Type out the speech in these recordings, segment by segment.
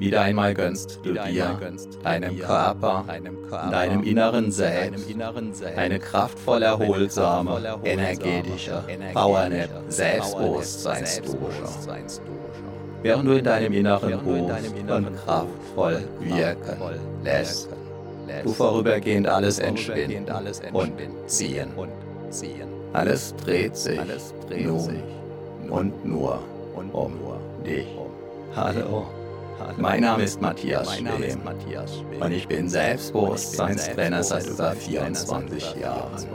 Wieder einmal gönnst du dir, deinem Körper, deinem inneren Selbst, eine kraftvoll erholsame, energetische Powernap Selbstbewusstseinsdusche. Während du in deinem Inneren ruhst und kraftvoll wirken lässt, du vorübergehend alles entschwinden und ziehen. Alles dreht sich nun und nur um dich. Hallo. Mein Name ist Matthias Schwem. Und ich bin Selbstbewusstseinstrainer seit über 24 Jahren.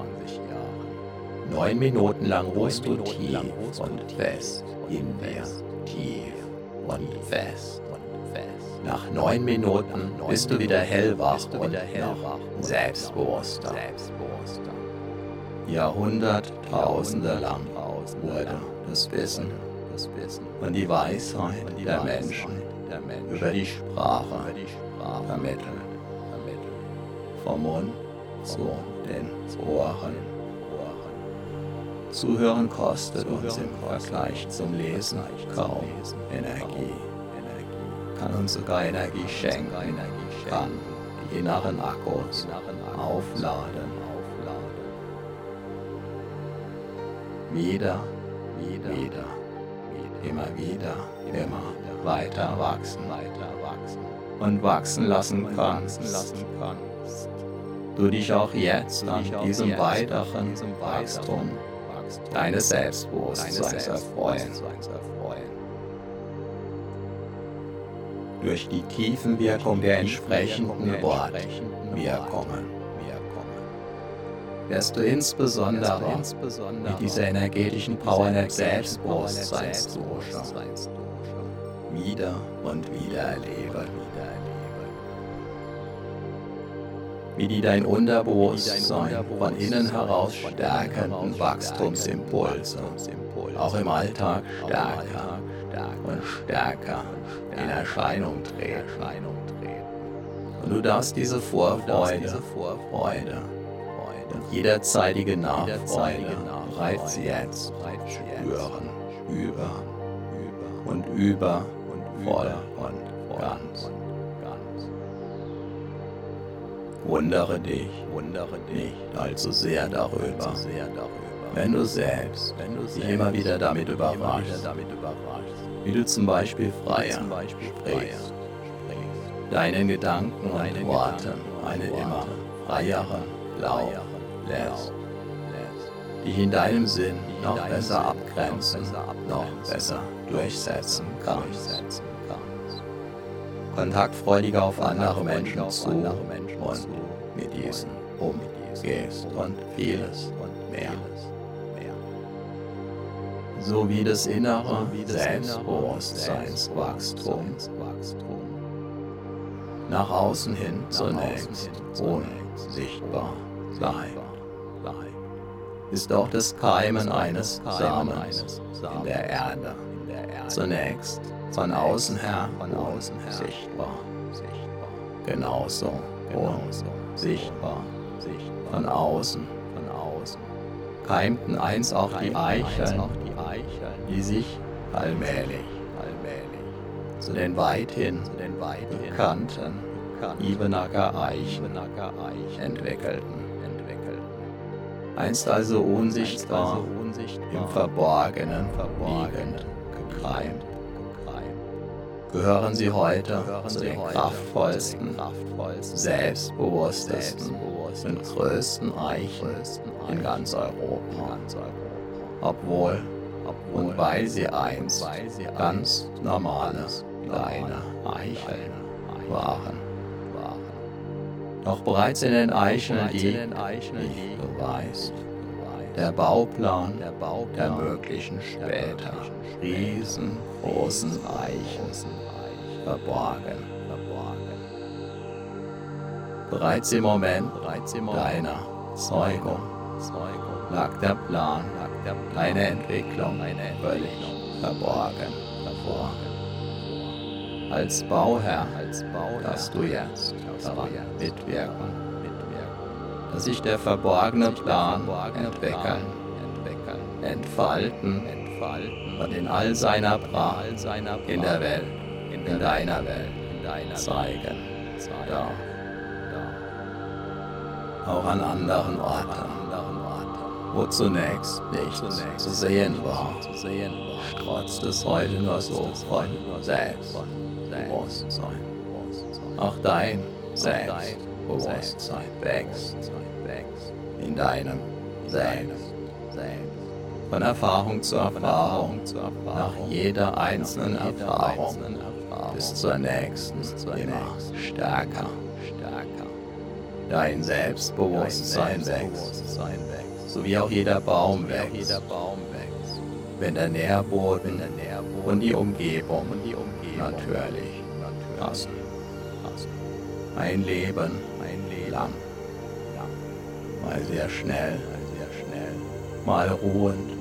Neun Minuten lang ruhst du tief und fest in dir, tief und fest. Nach neun Minuten bist du wieder hellwach und noch selbstbewusster. Jahrhunderttausende lang wurde das Wissen und die Weisheit der Menschen über die Sprache vermittelt. Vom Mund zu den Ohren. Zuhören kostet uns im Vergleich zum Lesen kaum Energie. Kann uns sogar Energie schenken, kann die inneren Akkus aufladen. Wieder, wieder, wieder, immer wieder, immer weiter wachsen, weiter wachsen. Und wachsen lassen kannst. Du dich auch jetzt an diesem weiteren Wachstum deines Selbstbewusstseins erfreuen. Durch die Tiefenwirkung der entsprechenden Wortwirkungen wirst du insbesondere mit dieser energetischen Power des Selbstbewusstseins wieder und wieder erleben. Wie die dein Unterbewusstsein von innen heraus stärkenden Wachstumsimpulse auch im Alltag stärker und stärker in Erscheinung treten. Und du darfst diese Vorfreude, Freude und jederzeitige Nachfreude bereits jetzt spüren, über und über voll und ganz. Wundere dich, wundere dich allzu sehr darüber, wenn du selbst dich immer wieder damit überraschst, wie du zum Beispiel freier sprichst, deinen Gedanken und Worten eine immer freiere Lauf lässt, dich in deinem Sinn noch besser abgrenzen, noch besser durchsetzen kannst. kontaktfreudiger auf andere Menschen zu und mit diesen umgehst und vieles mehr. So wie das innere Selbstbewusstseinswachstum nach außen hin zunächst unsichtbar bleibt, ist auch das Keimen eines Samens in der Erde. Zunächst von außen her sichtbar. Genauso sichtbar. Von außen. Keimten einst auch die Eicheln, die sich allmählich zu den weithin bekannten Ibenacker Eichen. entwickelten. Einst also unsichtbar im Verborgenen liegend gekreimt gehören sie heute zu den kraftvollsten, selbstbewusstesten und größten Eichen in ganz Europa. Obwohl und weil sie einst ganz normale, kleine Eicheln waren. Doch bereits in den Eicheln liegt, wie du weißt, der Bauplan der möglichen später riesengroßen Eichen verborgen. Bereits im Moment deiner Zeugung lag der Plan, deine Entwicklung völlig verborgen. Als Bauherr darfst du jetzt daran mitwirken, dass sich der verborgene Plan entwickeln, entfalten. Und in all seiner Pracht. in der Welt. In deiner Welt. Zeigen. Darf. Auch an anderen Orten, wo zunächst nichts zu sehen war, strotzt es heute nur so von Selbstbewusstsein. Auch dein Selbstbewusstsein wächst in deinem Selbst. Von Erfahrung zu Erfahrung, nach jeder einzelnen Erfahrung bis zur nächsten immer stärker. Dein Selbstbewusstsein wächst, so wie auch jeder Baum wächst. Wenn der Nährboden und die Umgebung natürlich. Passen. Ein Leben. Lang, mal sehr schnell, mal ruhend,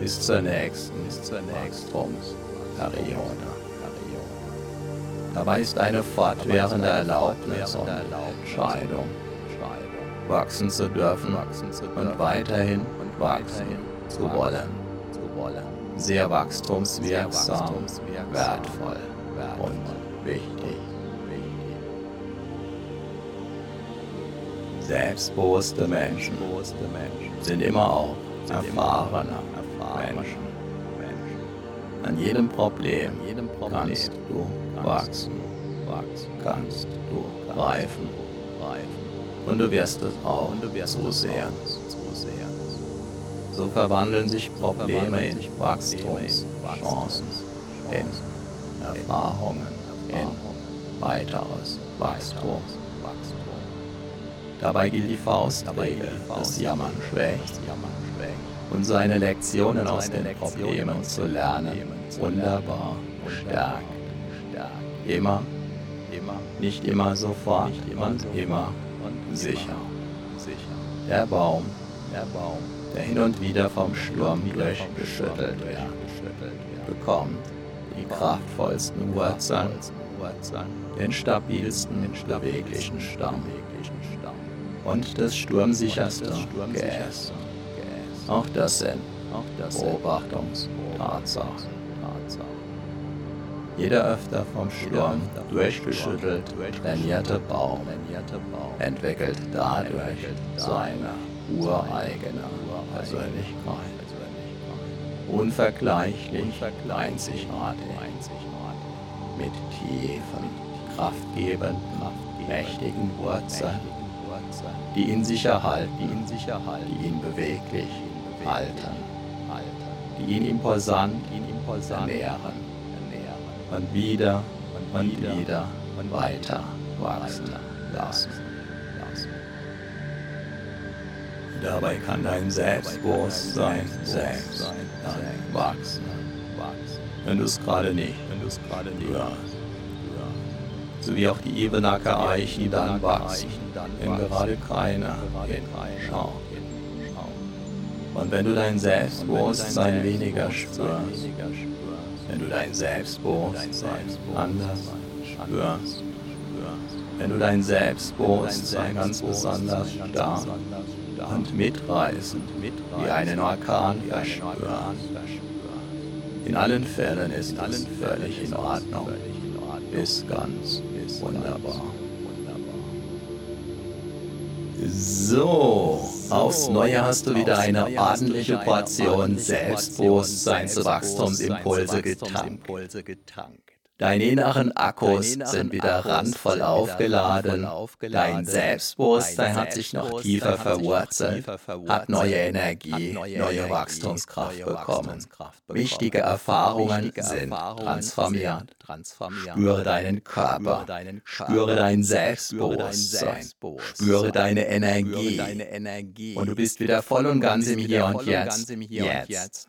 bis zur nächsten. Wachstumsperiode. Dabei ist eine fortwährende Erlaubnis und Entscheidung, wachsen zu dürfen und weiterhin wachsen zu wollen. Sehr wachstumswirksam, wertvoll und wichtig. Selbstbewusste Menschen sind immer auch erfahrene Menschen. An jedem Problem kannst du wachsen, kannst du reifen. Und du wirst es auch so sehr. So verwandeln sich Probleme in Wachstumschancen, in Erfahrungen, in weiteres Wachstum. Dabei gilt die Faustregel, das Jammern schwächt und seine Lektionen aus den Problemen zu lernen, wunderbar stärkt. Immer, nicht immer sofort und immer sicher. Der Baum, der hin und wieder vom Sturm durchgeschüttelt wird, bekommt die kraftvollsten Wurzeln, den stabilsten, beweglichen Stamm und das sturmsicherste Geäst. Auch das sind Beobachtungstatsachen. Jeder öfter vom Sturm durchgeschüttelt trainierte Baum entwickelt dadurch seine ureigene Persönlichkeit. Unvergleichlich, einzigartig, mit tiefen, kraftgebenden, mächtigen Wurzeln, die ihn sicher halten, die ihn beweglich halten, die ihn imposant ernähren und wieder und wieder weiter wachsen lassen. Dabei kann dein Selbstbewusstsein selbst wachsen, wenn du es gerade nicht hörst. So wie auch die Ebenacker Eichen dann wachsen, wenn gerade keiner hinschaut. Und wenn du dein Selbstbewusstsein weniger spürst, wenn du dein Selbstbewusstsein anders spürst, wenn du dein Selbstbewusstsein ganz besonders stark und mitreißend wie einen Orkan verspürst. In allen Fällen ist alles völlig in Ordnung, ist ganz wunderbar. So, aufs Neue hast du wieder eine ordentliche Portion Selbstbewusstseinswachstumsimpulse getankt. Deine inneren Akkus sind wieder randvoll aufgeladen. Dein Selbstbewusstsein hat sich noch tiefer verwurzelt, hat neue Energie, neue Wachstumskraft bekommen. Wichtige Erfahrungen sind transformiert. Spüre deinen Körper, spüre dein Selbstbewusstsein, spüre deine Energie. Und du bist wieder voll und ganz im Hier und Jetzt. Jetzt.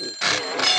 うん。